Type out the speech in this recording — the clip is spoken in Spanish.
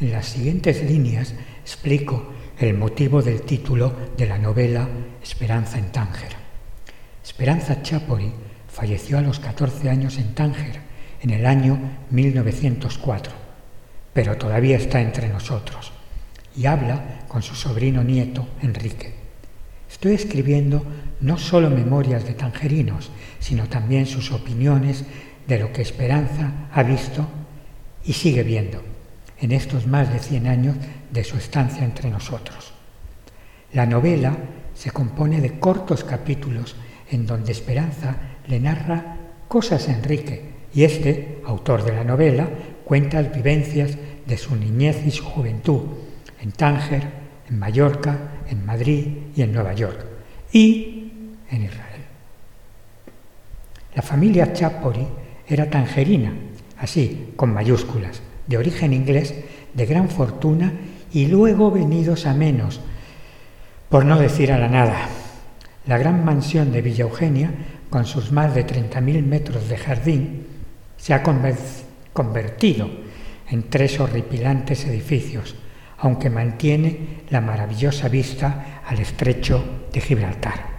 En las siguientes líneas explico el motivo del título de la novela Esperanza en Tánger. Esperanza Chapori falleció a los 14 años en Tánger en el año 1904, pero todavía está entre nosotros y habla con su sobrino nieto Enrique. Estoy escribiendo no solo memorias de tangerinos, sino también sus opiniones de lo que Esperanza ha visto y sigue viendo en estos más de 100 años de su estancia entre nosotros. La novela se compone de cortos capítulos en donde Esperanza le narra cosas a Enrique y este, autor de la novela, cuenta las vivencias de su niñez y su juventud en Tánger, en Mallorca, en Madrid y en Nueva York y en Israel. La familia Chapori era tangerina, así, con mayúsculas, de origen inglés, de gran fortuna y luego venidos a menos, por no decir a la nada. La gran mansión de Villa Eugenia, con sus más de 30.000 metros de jardín, se ha convertido en tres horripilantes edificios, aunque mantiene la maravillosa vista al estrecho de Gibraltar.